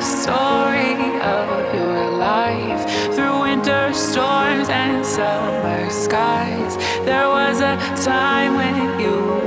the story of your life. Through winter storms and summer skies, there was a time when you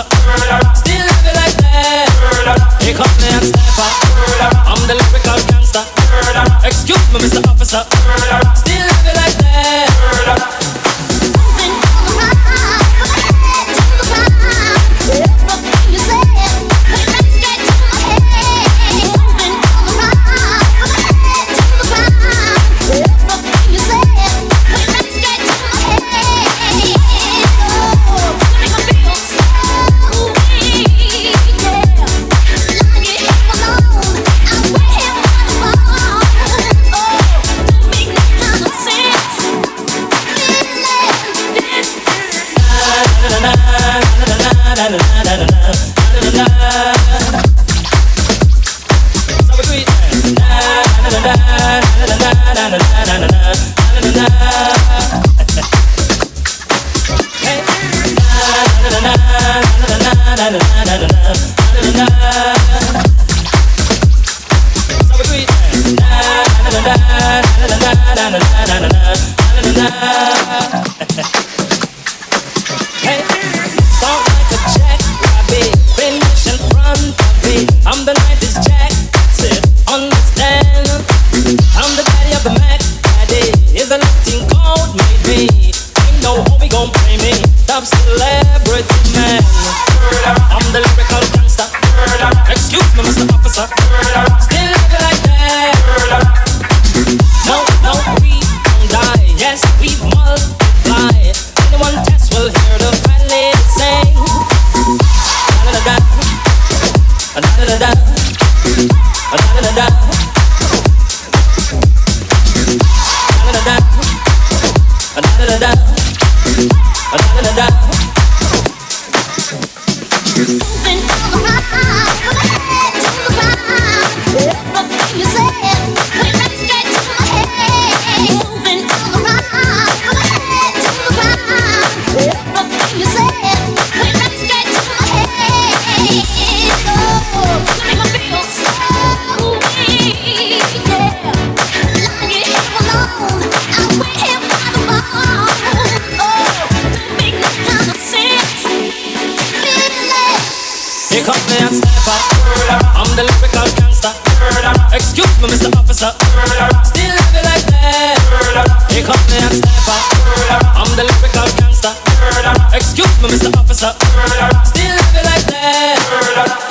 up. I'm the gangster. Excuse me, Mr. Officer. Still love like that. Here comes the. I'm the gangster. Excuse me, Mr. Officer. Still love like that.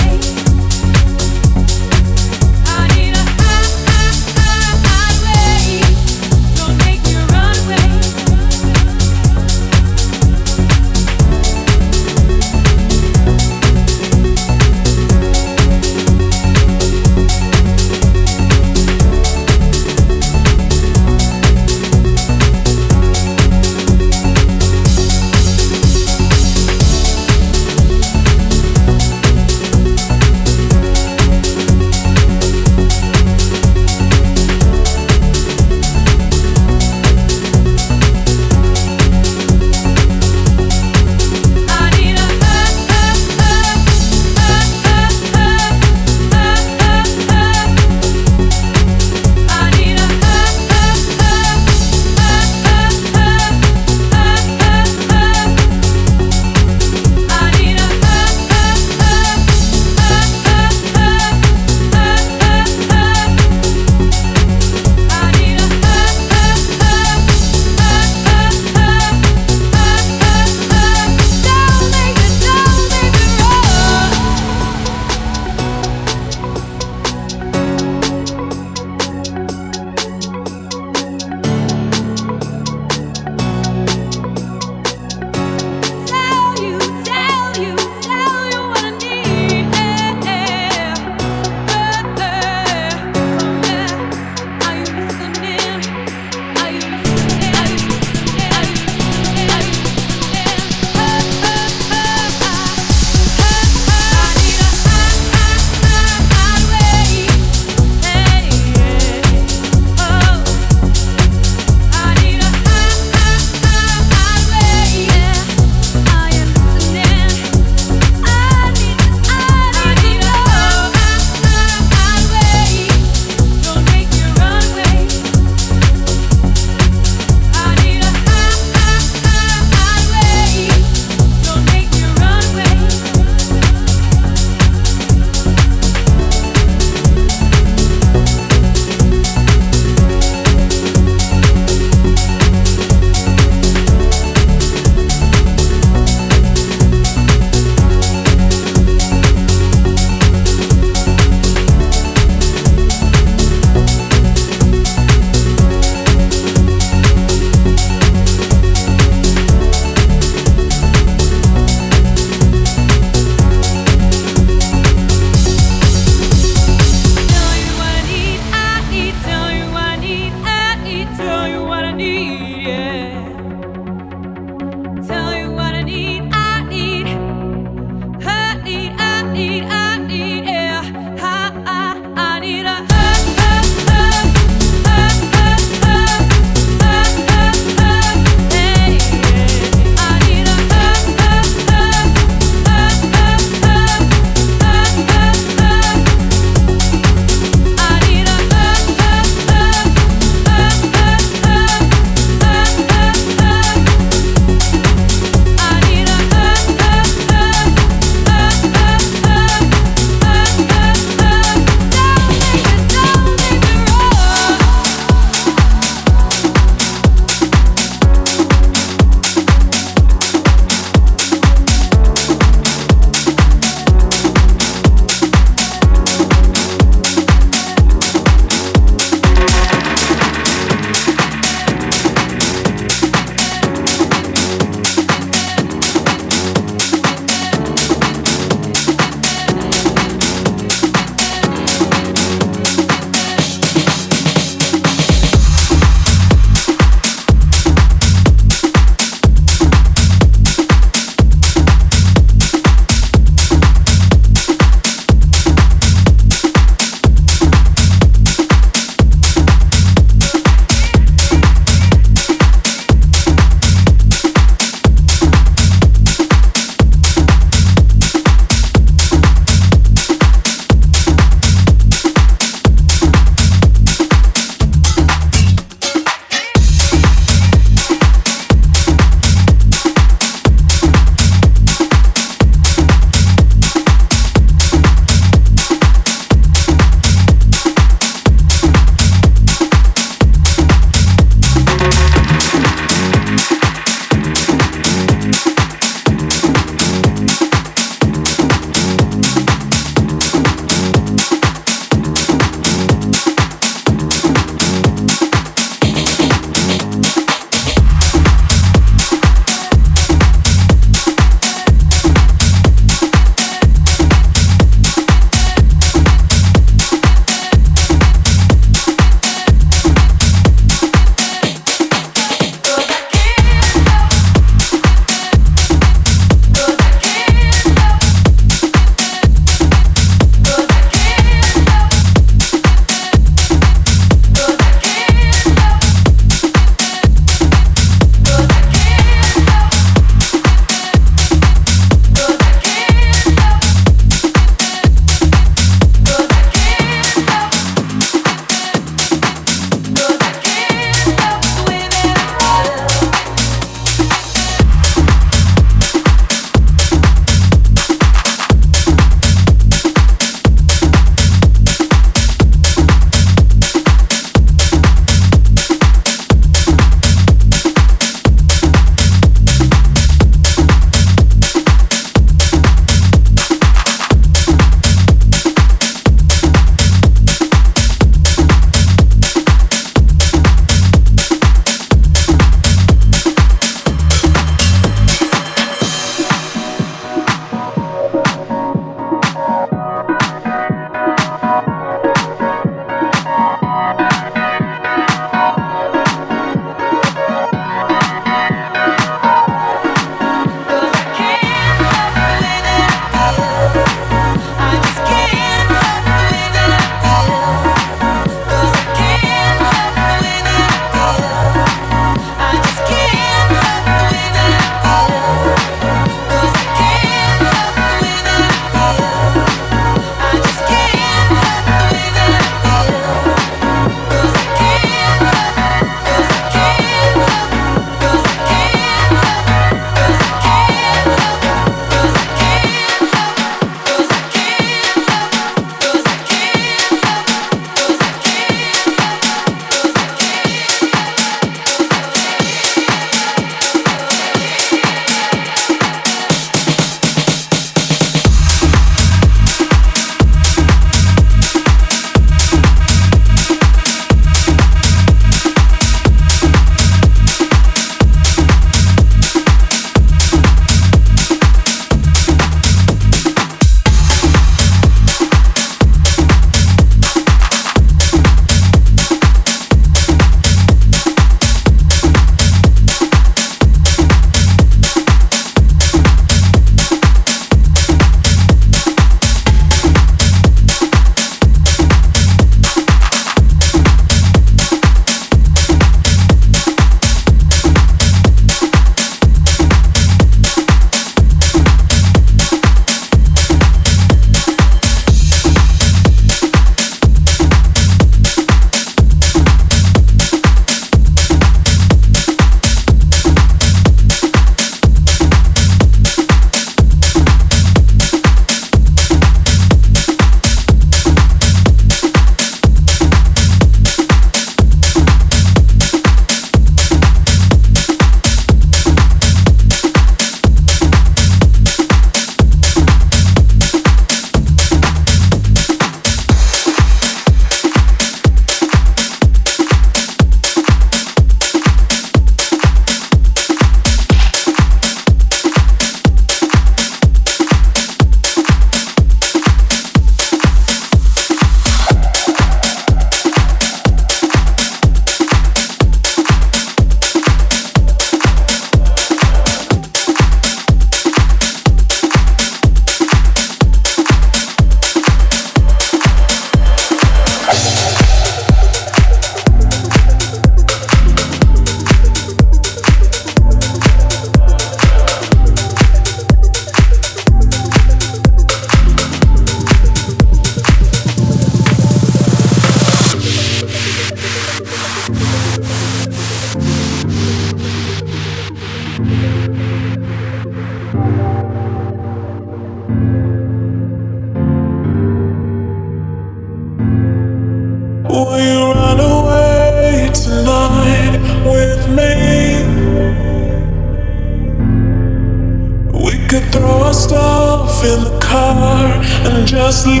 yourself in the car and just leave.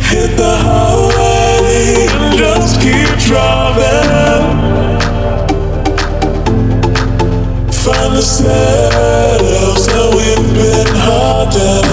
Hit the highway and just keep driving. Find the shadows that we've been hiding.